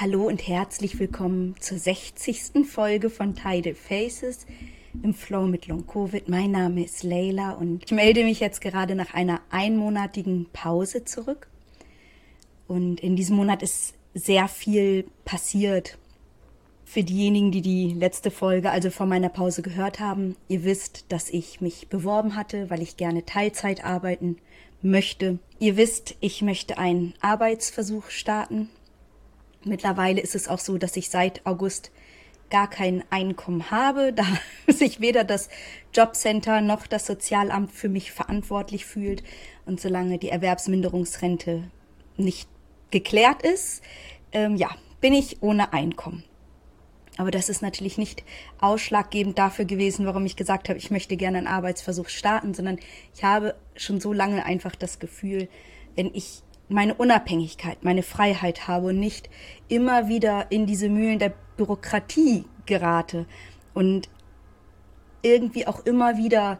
Hallo und herzlich willkommen zur 60. Folge von Tidal Faces im Flow mit Long Covid. Mein Name ist Leila und ich melde mich jetzt gerade nach einer einmonatigen Pause zurück. Und in diesem Monat ist sehr viel passiert. Für diejenigen, die die letzte Folge, also vor meiner Pause gehört haben, ihr wisst, dass ich mich beworben hatte, weil ich gerne Teilzeit arbeiten möchte. Ihr wisst, ich möchte einen Arbeitsversuch starten Mittlerweile ist es auch so, dass ich seit August gar kein Einkommen habe, da sich weder das Jobcenter noch das Sozialamt für mich verantwortlich fühlt und solange die Erwerbsminderungsrente nicht geklärt ist, ähm, ja, bin ich ohne Einkommen. Aber das ist natürlich nicht ausschlaggebend dafür gewesen, warum ich gesagt habe, ich möchte gerne einen Arbeitsversuch starten, sondern ich habe schon so lange einfach das Gefühl, wenn ich meine Unabhängigkeit, meine Freiheit habe und nicht immer wieder in diese Mühlen der Bürokratie gerate und irgendwie auch immer wieder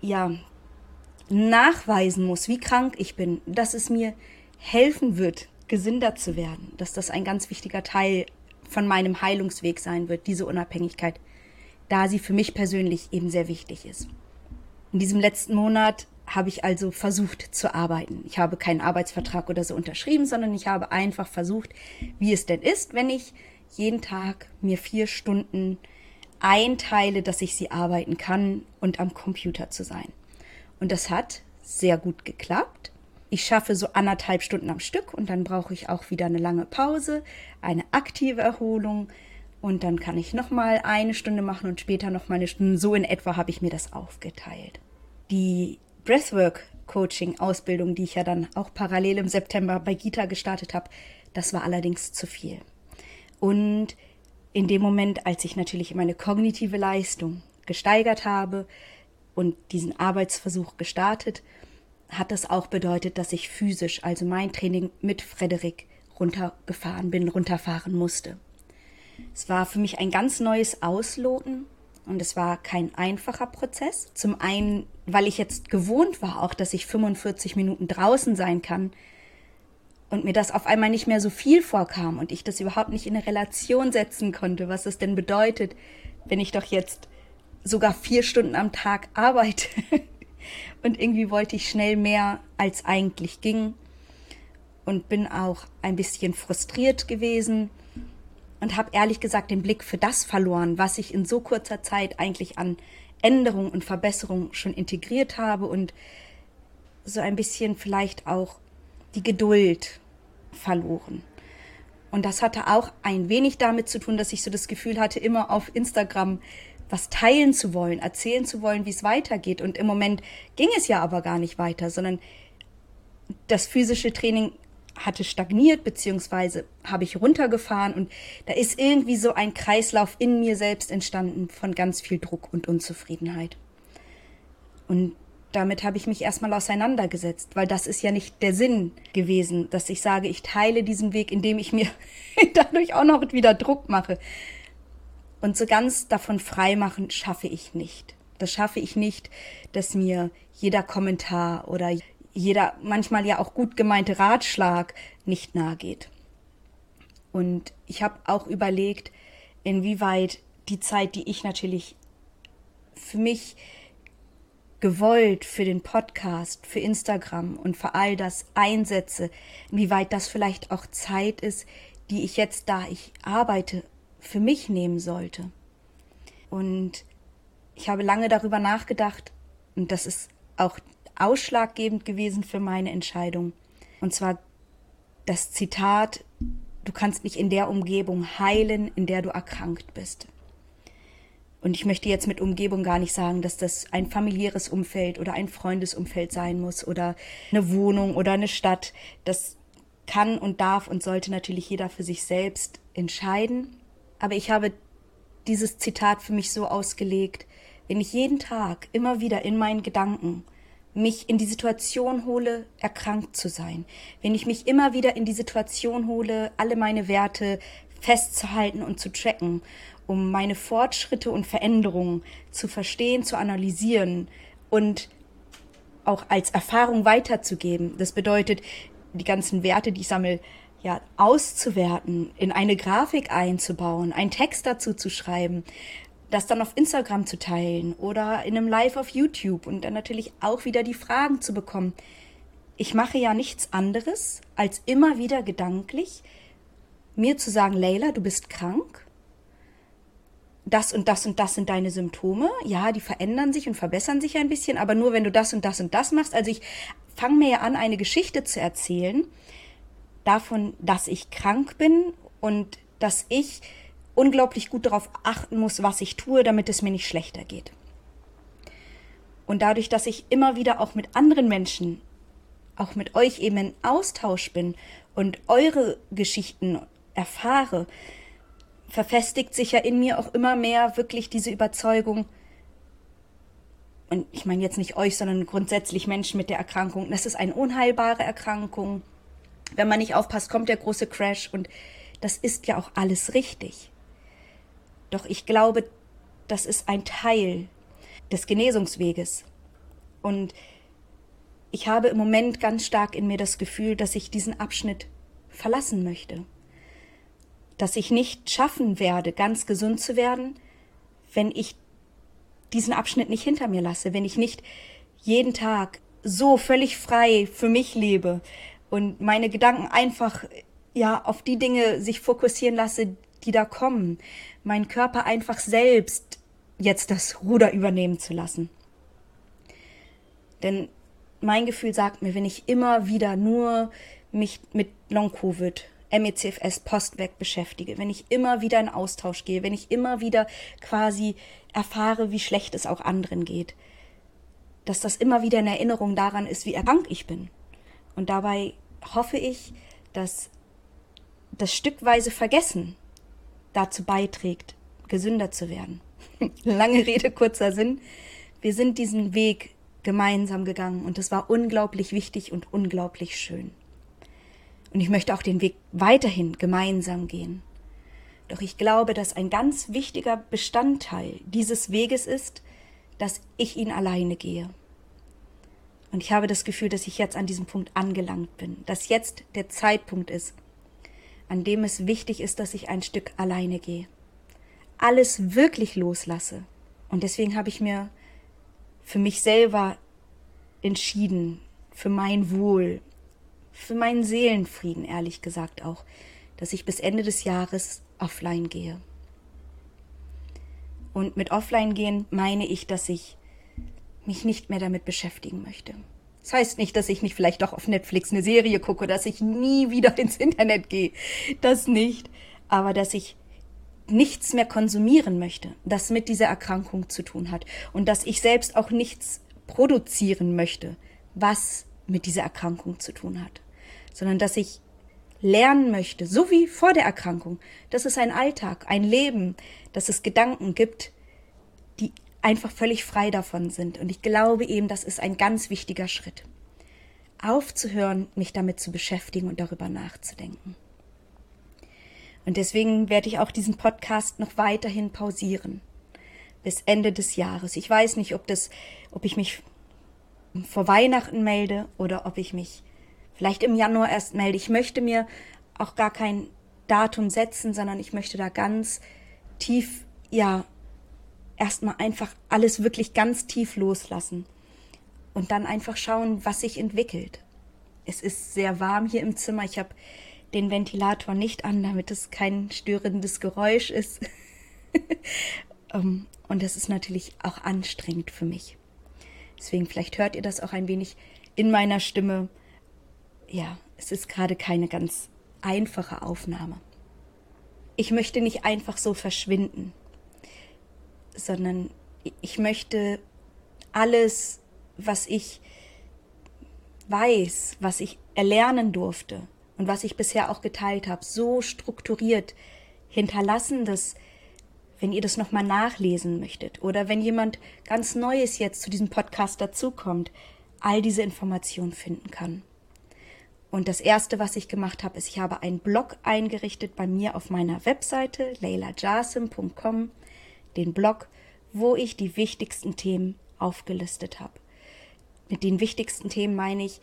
ja nachweisen muss, wie krank ich bin, dass es mir helfen wird, gesünder zu werden, dass das ein ganz wichtiger Teil von meinem Heilungsweg sein wird, diese Unabhängigkeit, da sie für mich persönlich eben sehr wichtig ist. In diesem letzten Monat habe ich also versucht zu arbeiten. Ich habe keinen Arbeitsvertrag oder so unterschrieben, sondern ich habe einfach versucht, wie es denn ist, wenn ich jeden Tag mir vier Stunden einteile, dass ich sie arbeiten kann und am Computer zu sein. Und das hat sehr gut geklappt. Ich schaffe so anderthalb Stunden am Stück und dann brauche ich auch wieder eine lange Pause, eine aktive Erholung und dann kann ich noch mal eine Stunde machen und später noch mal eine Stunde. So in etwa habe ich mir das aufgeteilt. Die Breathwork-Coaching-Ausbildung, die ich ja dann auch parallel im September bei Gita gestartet habe, das war allerdings zu viel. Und in dem Moment, als ich natürlich meine kognitive Leistung gesteigert habe und diesen Arbeitsversuch gestartet, hat das auch bedeutet, dass ich physisch, also mein Training mit Frederik runtergefahren bin, runterfahren musste. Es war für mich ein ganz neues Ausloten und es war kein einfacher Prozess. Zum einen, weil ich jetzt gewohnt war, auch dass ich 45 Minuten draußen sein kann und mir das auf einmal nicht mehr so viel vorkam und ich das überhaupt nicht in eine Relation setzen konnte, was es denn bedeutet, wenn ich doch jetzt sogar vier Stunden am Tag arbeite. und irgendwie wollte ich schnell mehr, als eigentlich ging. Und bin auch ein bisschen frustriert gewesen und habe ehrlich gesagt den Blick für das verloren, was ich in so kurzer Zeit eigentlich an Änderungen und Verbesserungen schon integriert habe und so ein bisschen vielleicht auch die Geduld verloren. Und das hatte auch ein wenig damit zu tun, dass ich so das Gefühl hatte, immer auf Instagram was teilen zu wollen, erzählen zu wollen, wie es weitergeht. Und im Moment ging es ja aber gar nicht weiter, sondern das physische Training hatte stagniert, beziehungsweise habe ich runtergefahren und da ist irgendwie so ein Kreislauf in mir selbst entstanden von ganz viel Druck und Unzufriedenheit. Und damit habe ich mich erstmal auseinandergesetzt, weil das ist ja nicht der Sinn gewesen, dass ich sage, ich teile diesen Weg, indem ich mir dadurch auch noch wieder Druck mache. Und so ganz davon frei machen schaffe ich nicht. Das schaffe ich nicht, dass mir jeder Kommentar oder jeder manchmal ja auch gut gemeinte Ratschlag nicht nahe geht. Und ich habe auch überlegt, inwieweit die Zeit, die ich natürlich für mich gewollt, für den Podcast, für Instagram und für all das einsetze, inwieweit das vielleicht auch Zeit ist, die ich jetzt, da ich arbeite, für mich nehmen sollte. Und ich habe lange darüber nachgedacht, und das ist auch ausschlaggebend gewesen für meine Entscheidung. Und zwar das Zitat, du kannst nicht in der Umgebung heilen, in der du erkrankt bist. Und ich möchte jetzt mit Umgebung gar nicht sagen, dass das ein familiäres Umfeld oder ein Freundesumfeld sein muss oder eine Wohnung oder eine Stadt. Das kann und darf und sollte natürlich jeder für sich selbst entscheiden. Aber ich habe dieses Zitat für mich so ausgelegt, wenn ich jeden Tag immer wieder in meinen Gedanken mich in die Situation hole, erkrankt zu sein, wenn ich mich immer wieder in die Situation hole, alle meine Werte festzuhalten und zu tracken, um meine Fortschritte und Veränderungen zu verstehen, zu analysieren und auch als Erfahrung weiterzugeben. Das bedeutet, die ganzen Werte, die ich sammle, ja, auszuwerten, in eine Grafik einzubauen, einen Text dazu zu schreiben, das dann auf Instagram zu teilen oder in einem Live auf YouTube und dann natürlich auch wieder die Fragen zu bekommen. Ich mache ja nichts anderes, als immer wieder gedanklich mir zu sagen, Leila, du bist krank. Das und das und das sind deine Symptome. Ja, die verändern sich und verbessern sich ein bisschen, aber nur wenn du das und das und das machst. Also ich fange mir ja an, eine Geschichte zu erzählen davon, dass ich krank bin und dass ich unglaublich gut darauf achten muss, was ich tue, damit es mir nicht schlechter geht. Und dadurch, dass ich immer wieder auch mit anderen Menschen, auch mit euch eben in Austausch bin und eure Geschichten erfahre, verfestigt sich ja in mir auch immer mehr wirklich diese Überzeugung, und ich meine jetzt nicht euch, sondern grundsätzlich Menschen mit der Erkrankung, das ist eine unheilbare Erkrankung. Wenn man nicht aufpasst, kommt der große Crash und das ist ja auch alles richtig. Doch ich glaube, das ist ein Teil des Genesungsweges. Und ich habe im Moment ganz stark in mir das Gefühl, dass ich diesen Abschnitt verlassen möchte. Dass ich nicht schaffen werde, ganz gesund zu werden, wenn ich diesen Abschnitt nicht hinter mir lasse, wenn ich nicht jeden Tag so völlig frei für mich lebe und meine Gedanken einfach ja auf die Dinge sich fokussieren lasse, die da kommen, meinen Körper einfach selbst jetzt das Ruder übernehmen zu lassen. Denn mein Gefühl sagt mir, wenn ich immer wieder nur mich mit Long-Covid, MECFS, Postweg beschäftige, wenn ich immer wieder in Austausch gehe, wenn ich immer wieder quasi erfahre, wie schlecht es auch anderen geht, dass das immer wieder eine Erinnerung daran ist, wie krank ich bin. Und dabei hoffe ich, dass das stückweise Vergessen dazu beiträgt, gesünder zu werden. Lange Rede, kurzer Sinn. Wir sind diesen Weg gemeinsam gegangen und es war unglaublich wichtig und unglaublich schön. Und ich möchte auch den Weg weiterhin gemeinsam gehen. Doch ich glaube, dass ein ganz wichtiger Bestandteil dieses Weges ist, dass ich ihn alleine gehe. Und ich habe das Gefühl, dass ich jetzt an diesem Punkt angelangt bin, dass jetzt der Zeitpunkt ist, an dem es wichtig ist, dass ich ein Stück alleine gehe. Alles wirklich loslasse. Und deswegen habe ich mir für mich selber entschieden, für mein Wohl, für meinen Seelenfrieden, ehrlich gesagt auch, dass ich bis Ende des Jahres offline gehe. Und mit offline gehen meine ich, dass ich mich nicht mehr damit beschäftigen möchte. Das heißt nicht, dass ich nicht vielleicht doch auf Netflix eine Serie gucke, dass ich nie wieder ins Internet gehe. Das nicht. Aber dass ich nichts mehr konsumieren möchte, das mit dieser Erkrankung zu tun hat. Und dass ich selbst auch nichts produzieren möchte, was mit dieser Erkrankung zu tun hat. Sondern dass ich lernen möchte, so wie vor der Erkrankung, dass es ein Alltag, ein Leben, dass es Gedanken gibt, die einfach völlig frei davon sind. Und ich glaube eben, das ist ein ganz wichtiger Schritt. Aufzuhören, mich damit zu beschäftigen und darüber nachzudenken. Und deswegen werde ich auch diesen Podcast noch weiterhin pausieren. Bis Ende des Jahres. Ich weiß nicht, ob das, ob ich mich vor Weihnachten melde oder ob ich mich vielleicht im Januar erst melde. Ich möchte mir auch gar kein Datum setzen, sondern ich möchte da ganz tief, ja, erstmal einfach alles wirklich ganz tief loslassen und dann einfach schauen, was sich entwickelt. Es ist sehr warm hier im Zimmer. Ich habe den Ventilator nicht an, damit es kein störendes Geräusch ist. Ähm, und das ist natürlich auch anstrengend für mich. Deswegen vielleicht hört ihr das auch ein wenig in meiner Stimme. Ja, es ist gerade keine ganz einfache Aufnahme. Ich möchte nicht einfach so verschwinden sondern ich möchte alles, was ich weiß, was ich erlernen durfte und was ich bisher auch geteilt habe, so strukturiert hinterlassen, dass wenn ihr das nochmal nachlesen möchtet oder wenn jemand ganz Neues jetzt zu diesem Podcast dazukommt, all diese Informationen finden kann. Und das erste, was ich gemacht habe, ist, ich habe einen Blog eingerichtet bei mir auf meiner Webseite leilajasim.com den Blog, wo ich die wichtigsten Themen aufgelistet habe. Mit den wichtigsten Themen meine ich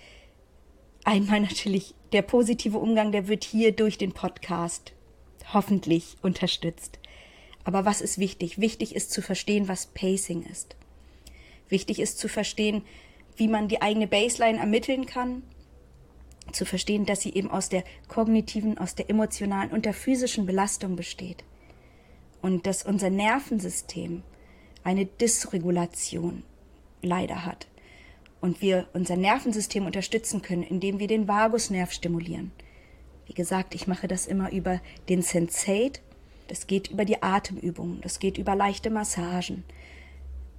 einmal natürlich der positive Umgang, der wird hier durch den Podcast hoffentlich unterstützt. Aber was ist wichtig? Wichtig ist zu verstehen, was Pacing ist. Wichtig ist zu verstehen, wie man die eigene Baseline ermitteln kann, zu verstehen, dass sie eben aus der kognitiven, aus der emotionalen und der physischen Belastung besteht. Und dass unser Nervensystem eine Dysregulation leider hat. Und wir unser Nervensystem unterstützen können, indem wir den Vagusnerv stimulieren. Wie gesagt, ich mache das immer über den Sensate. Das geht über die Atemübungen, das geht über leichte Massagen.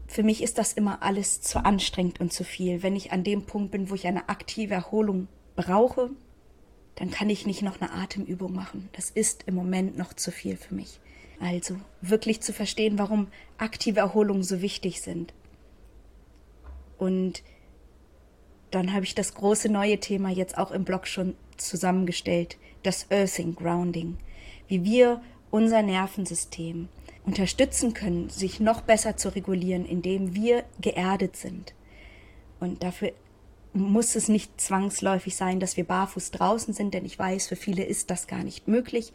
Für mich ist das immer alles zu anstrengend und zu viel. Wenn ich an dem Punkt bin, wo ich eine aktive Erholung brauche, dann kann ich nicht noch eine Atemübung machen. Das ist im Moment noch zu viel für mich. Also wirklich zu verstehen, warum aktive Erholungen so wichtig sind. Und dann habe ich das große neue Thema jetzt auch im Blog schon zusammengestellt, das Earthing Grounding, wie wir unser Nervensystem unterstützen können, sich noch besser zu regulieren, indem wir geerdet sind. Und dafür muss es nicht zwangsläufig sein, dass wir barfuß draußen sind, denn ich weiß, für viele ist das gar nicht möglich.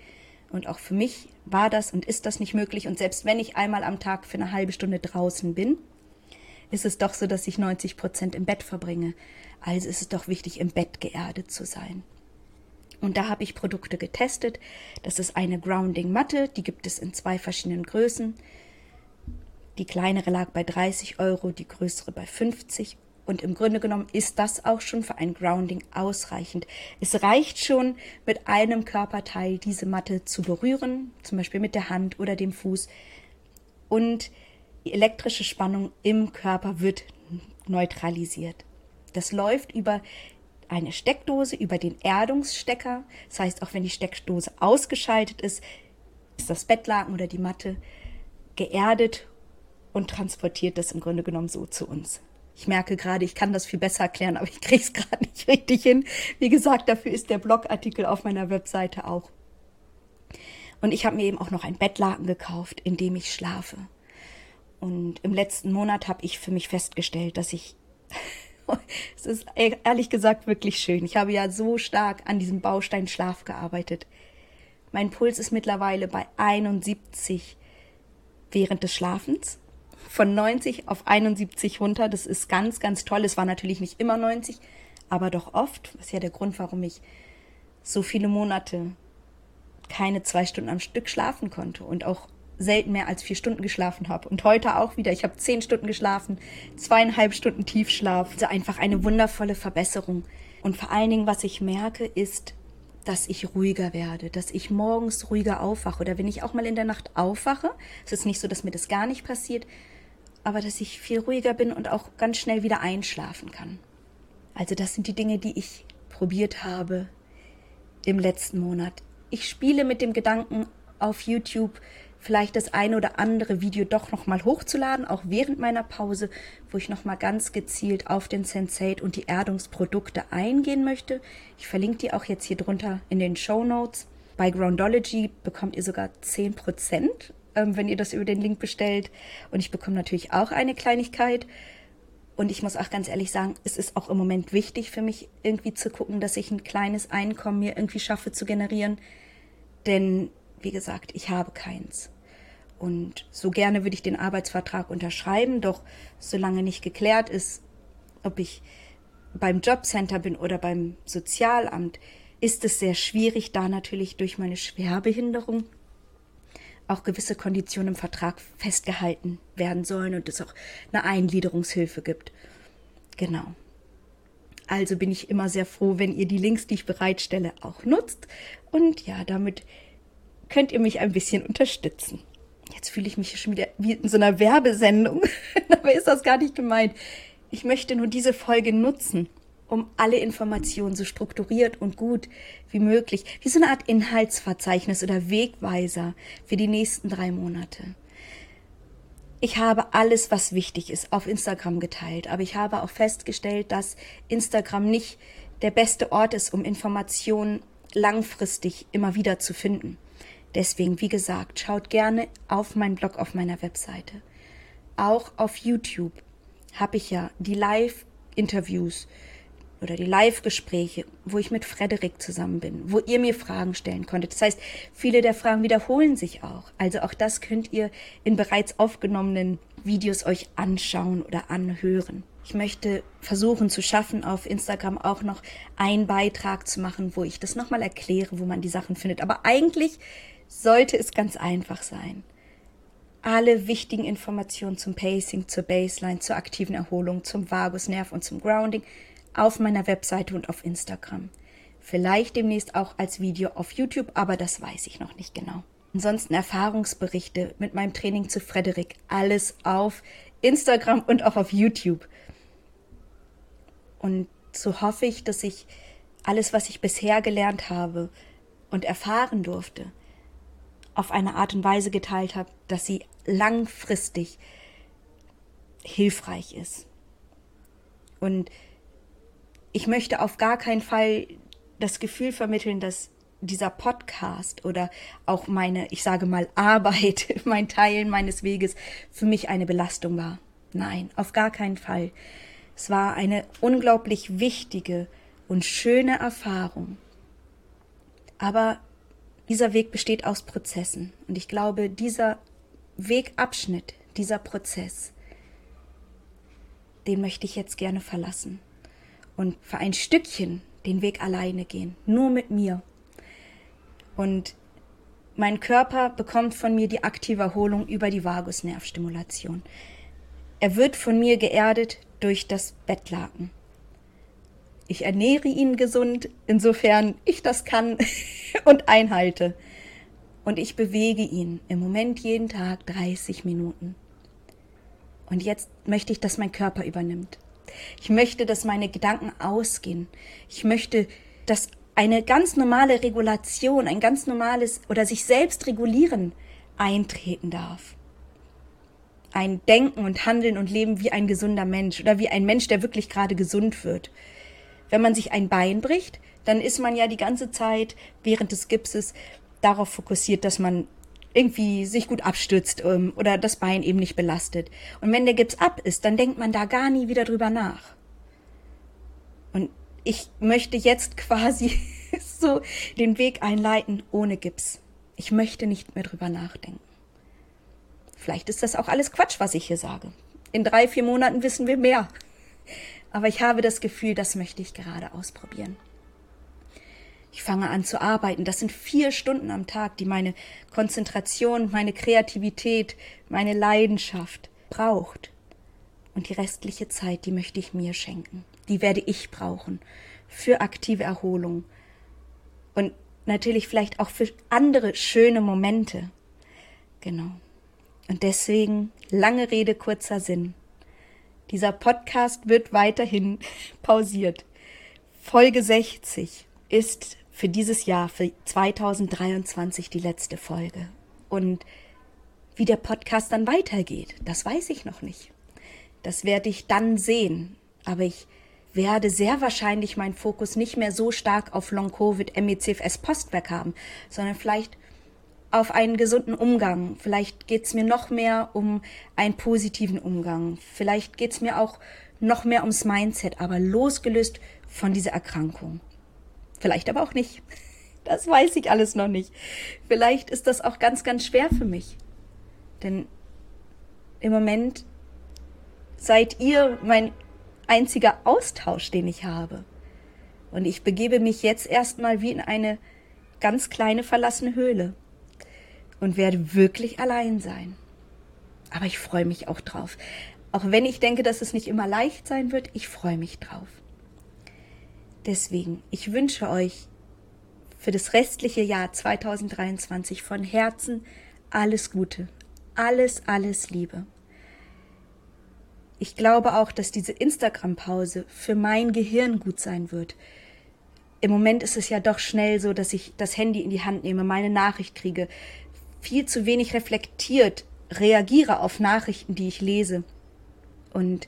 Und auch für mich war das und ist das nicht möglich. Und selbst wenn ich einmal am Tag für eine halbe Stunde draußen bin, ist es doch so, dass ich 90 Prozent im Bett verbringe. Also ist es doch wichtig, im Bett geerdet zu sein. Und da habe ich Produkte getestet. Das ist eine Grounding Matte, die gibt es in zwei verschiedenen Größen. Die kleinere lag bei 30 Euro, die größere bei 50 und im Grunde genommen ist das auch schon für ein Grounding ausreichend. Es reicht schon, mit einem Körperteil diese Matte zu berühren, zum Beispiel mit der Hand oder dem Fuß. Und die elektrische Spannung im Körper wird neutralisiert. Das läuft über eine Steckdose, über den Erdungsstecker. Das heißt, auch wenn die Steckdose ausgeschaltet ist, ist das Bettlaken oder die Matte geerdet und transportiert das im Grunde genommen so zu uns. Ich merke gerade, ich kann das viel besser erklären, aber ich kriege es gerade nicht richtig hin. Wie gesagt, dafür ist der Blogartikel auf meiner Webseite auch. Und ich habe mir eben auch noch ein Bettlaken gekauft, in dem ich schlafe. Und im letzten Monat habe ich für mich festgestellt, dass ich es ist ehrlich gesagt wirklich schön. Ich habe ja so stark an diesem Baustein Schlaf gearbeitet. Mein Puls ist mittlerweile bei 71 während des Schlafens von 90 auf 71 runter. Das ist ganz, ganz toll. Es war natürlich nicht immer 90, aber doch oft. Das ist ja der Grund, warum ich so viele Monate keine zwei Stunden am Stück schlafen konnte und auch selten mehr als vier Stunden geschlafen habe. Und heute auch wieder. Ich habe zehn Stunden geschlafen, zweieinhalb Stunden Tiefschlaf. Also einfach eine wundervolle Verbesserung. Und vor allen Dingen, was ich merke, ist, dass ich ruhiger werde, dass ich morgens ruhiger aufwache oder wenn ich auch mal in der Nacht aufwache. Es ist nicht so, dass mir das gar nicht passiert, aber dass ich viel ruhiger bin und auch ganz schnell wieder einschlafen kann. Also das sind die Dinge, die ich probiert habe im letzten Monat. Ich spiele mit dem Gedanken, auf YouTube vielleicht das eine oder andere Video doch nochmal hochzuladen, auch während meiner Pause, wo ich nochmal ganz gezielt auf den Sensate und die Erdungsprodukte eingehen möchte. Ich verlinke die auch jetzt hier drunter in den Show Notes. Bei Groundology bekommt ihr sogar 10% ähm, wenn ihr das über den Link bestellt. Und ich bekomme natürlich auch eine Kleinigkeit. Und ich muss auch ganz ehrlich sagen, es ist auch im Moment wichtig für mich, irgendwie zu gucken, dass ich ein kleines Einkommen mir irgendwie schaffe zu generieren. Denn, wie gesagt, ich habe keins. Und so gerne würde ich den Arbeitsvertrag unterschreiben, doch solange nicht geklärt ist, ob ich beim Jobcenter bin oder beim Sozialamt, ist es sehr schwierig, da natürlich durch meine Schwerbehinderung auch gewisse Konditionen im Vertrag festgehalten werden sollen und es auch eine Eingliederungshilfe gibt. Genau. Also bin ich immer sehr froh, wenn ihr die Links, die ich bereitstelle, auch nutzt. Und ja, damit könnt ihr mich ein bisschen unterstützen. Jetzt fühle ich mich schon wieder wie in so einer Werbesendung. Dabei ist das gar nicht gemeint. Ich möchte nur diese Folge nutzen, um alle Informationen so strukturiert und gut wie möglich, wie so eine Art Inhaltsverzeichnis oder Wegweiser für die nächsten drei Monate. Ich habe alles, was wichtig ist, auf Instagram geteilt, aber ich habe auch festgestellt, dass Instagram nicht der beste Ort ist, um Informationen langfristig immer wieder zu finden. Deswegen, wie gesagt, schaut gerne auf meinen Blog auf meiner Webseite. Auch auf YouTube habe ich ja die Live-Interviews oder die Live-Gespräche, wo ich mit Frederik zusammen bin, wo ihr mir Fragen stellen konntet. Das heißt, viele der Fragen wiederholen sich auch. Also auch das könnt ihr in bereits aufgenommenen Videos euch anschauen oder anhören. Ich möchte versuchen zu schaffen, auf Instagram auch noch einen Beitrag zu machen, wo ich das nochmal erkläre, wo man die Sachen findet. Aber eigentlich sollte es ganz einfach sein. Alle wichtigen Informationen zum Pacing, zur Baseline, zur aktiven Erholung, zum Vagusnerv und zum Grounding auf meiner Webseite und auf Instagram. Vielleicht demnächst auch als Video auf YouTube, aber das weiß ich noch nicht genau. Ansonsten Erfahrungsberichte mit meinem Training zu Frederik. Alles auf Instagram und auch auf YouTube. Und so hoffe ich, dass ich alles, was ich bisher gelernt habe und erfahren durfte, auf eine Art und Weise geteilt habe, dass sie langfristig hilfreich ist. Und ich möchte auf gar keinen Fall das Gefühl vermitteln, dass dieser Podcast oder auch meine, ich sage mal, Arbeit, mein Teilen meines Weges für mich eine Belastung war. Nein, auf gar keinen Fall. Es war eine unglaublich wichtige und schöne Erfahrung. Aber dieser Weg besteht aus Prozessen. Und ich glaube, dieser Wegabschnitt, dieser Prozess, den möchte ich jetzt gerne verlassen und für ein Stückchen den Weg alleine gehen, nur mit mir. Und mein Körper bekommt von mir die aktive Erholung über die Vagusnervstimulation. Er wird von mir geerdet durch das Bettlaken. Ich ernähre ihn gesund, insofern ich das kann und einhalte. Und ich bewege ihn im Moment jeden Tag 30 Minuten. Und jetzt möchte ich, dass mein Körper übernimmt. Ich möchte, dass meine Gedanken ausgehen. Ich möchte, dass eine ganz normale Regulation, ein ganz normales oder sich selbst regulieren eintreten darf. Ein Denken und Handeln und Leben wie ein gesunder Mensch oder wie ein Mensch, der wirklich gerade gesund wird. Wenn man sich ein Bein bricht, dann ist man ja die ganze Zeit während des Gipses darauf fokussiert, dass man irgendwie sich gut abstützt ähm, oder das Bein eben nicht belastet. Und wenn der Gips ab ist, dann denkt man da gar nie wieder drüber nach. Und ich möchte jetzt quasi so den Weg einleiten ohne Gips. Ich möchte nicht mehr drüber nachdenken. Vielleicht ist das auch alles Quatsch, was ich hier sage. In drei, vier Monaten wissen wir mehr. Aber ich habe das Gefühl, das möchte ich gerade ausprobieren. Ich fange an zu arbeiten. Das sind vier Stunden am Tag, die meine Konzentration, meine Kreativität, meine Leidenschaft braucht. Und die restliche Zeit, die möchte ich mir schenken. Die werde ich brauchen für aktive Erholung. Und natürlich vielleicht auch für andere schöne Momente. Genau. Und deswegen lange Rede, kurzer Sinn. Dieser Podcast wird weiterhin pausiert. Folge 60 ist für dieses Jahr, für 2023 die letzte Folge. Und wie der Podcast dann weitergeht, das weiß ich noch nicht. Das werde ich dann sehen. Aber ich werde sehr wahrscheinlich meinen Fokus nicht mehr so stark auf Long-Covid, MECFS, Postwerk haben, sondern vielleicht auf einen gesunden Umgang. Vielleicht geht es mir noch mehr um einen positiven Umgang. Vielleicht geht es mir auch noch mehr ums Mindset, aber losgelöst von dieser Erkrankung. Vielleicht aber auch nicht. Das weiß ich alles noch nicht. Vielleicht ist das auch ganz, ganz schwer für mich. Denn im Moment seid ihr mein einziger Austausch, den ich habe. Und ich begebe mich jetzt erstmal wie in eine ganz kleine verlassene Höhle und werde wirklich allein sein. Aber ich freue mich auch drauf. Auch wenn ich denke, dass es nicht immer leicht sein wird, ich freue mich drauf. Deswegen, ich wünsche euch für das restliche Jahr 2023 von Herzen alles Gute, alles, alles Liebe. Ich glaube auch, dass diese Instagram-Pause für mein Gehirn gut sein wird. Im Moment ist es ja doch schnell so, dass ich das Handy in die Hand nehme, meine Nachricht kriege, viel zu wenig reflektiert reagiere auf Nachrichten, die ich lese. Und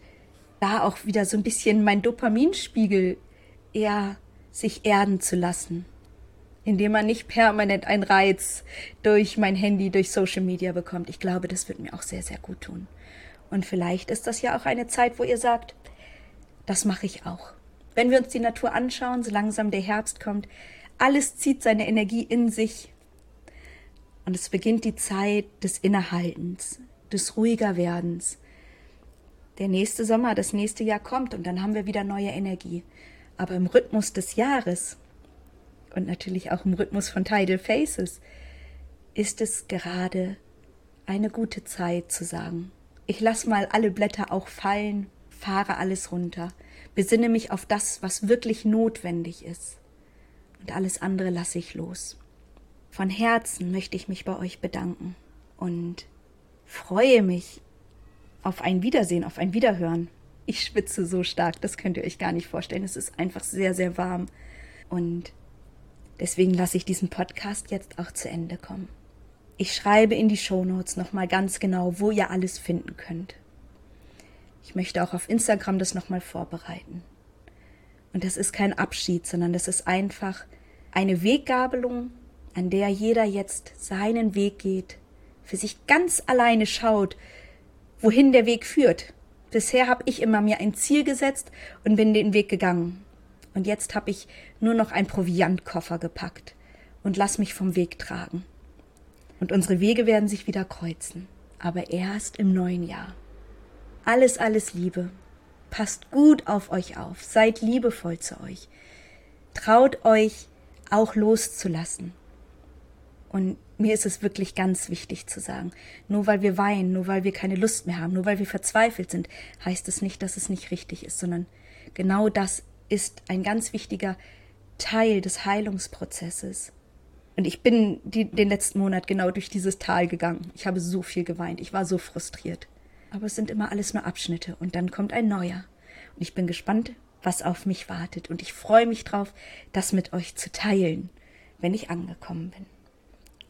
da auch wieder so ein bisschen mein Dopaminspiegel eher sich erden zu lassen, indem man nicht permanent einen Reiz durch mein Handy, durch Social Media bekommt. Ich glaube, das wird mir auch sehr, sehr gut tun. Und vielleicht ist das ja auch eine Zeit, wo ihr sagt, das mache ich auch. Wenn wir uns die Natur anschauen, so langsam der Herbst kommt, alles zieht seine Energie in sich. Und es beginnt die Zeit des Innehaltens, des ruhiger Werdens. Der nächste Sommer, das nächste Jahr kommt und dann haben wir wieder neue Energie. Aber im Rhythmus des Jahres und natürlich auch im Rhythmus von Tidal Faces ist es gerade eine gute Zeit zu sagen, ich lass mal alle Blätter auch fallen, fahre alles runter, besinne mich auf das, was wirklich notwendig ist. Und alles andere lasse ich los. Von Herzen möchte ich mich bei euch bedanken und freue mich auf ein Wiedersehen, auf ein Wiederhören. Ich schwitze so stark, das könnt ihr euch gar nicht vorstellen. Es ist einfach sehr, sehr warm. Und deswegen lasse ich diesen Podcast jetzt auch zu Ende kommen. Ich schreibe in die Shownotes nochmal ganz genau, wo ihr alles finden könnt. Ich möchte auch auf Instagram das nochmal vorbereiten. Und das ist kein Abschied, sondern das ist einfach eine Weggabelung, an der jeder jetzt seinen Weg geht, für sich ganz alleine schaut, wohin der Weg führt. Bisher habe ich immer mir ein Ziel gesetzt und bin den Weg gegangen. Und jetzt habe ich nur noch einen Proviantkoffer gepackt und lass mich vom Weg tragen. Und unsere Wege werden sich wieder kreuzen, aber erst im neuen Jahr. Alles, alles Liebe. Passt gut auf euch auf, seid liebevoll zu euch. Traut euch auch loszulassen. Und mir ist es wirklich ganz wichtig zu sagen, nur weil wir weinen, nur weil wir keine Lust mehr haben, nur weil wir verzweifelt sind, heißt es nicht, dass es nicht richtig ist, sondern genau das ist ein ganz wichtiger Teil des Heilungsprozesses. Und ich bin die, den letzten Monat genau durch dieses Tal gegangen. Ich habe so viel geweint, ich war so frustriert. Aber es sind immer alles nur Abschnitte und dann kommt ein neuer. Und ich bin gespannt, was auf mich wartet. Und ich freue mich drauf, das mit euch zu teilen, wenn ich angekommen bin.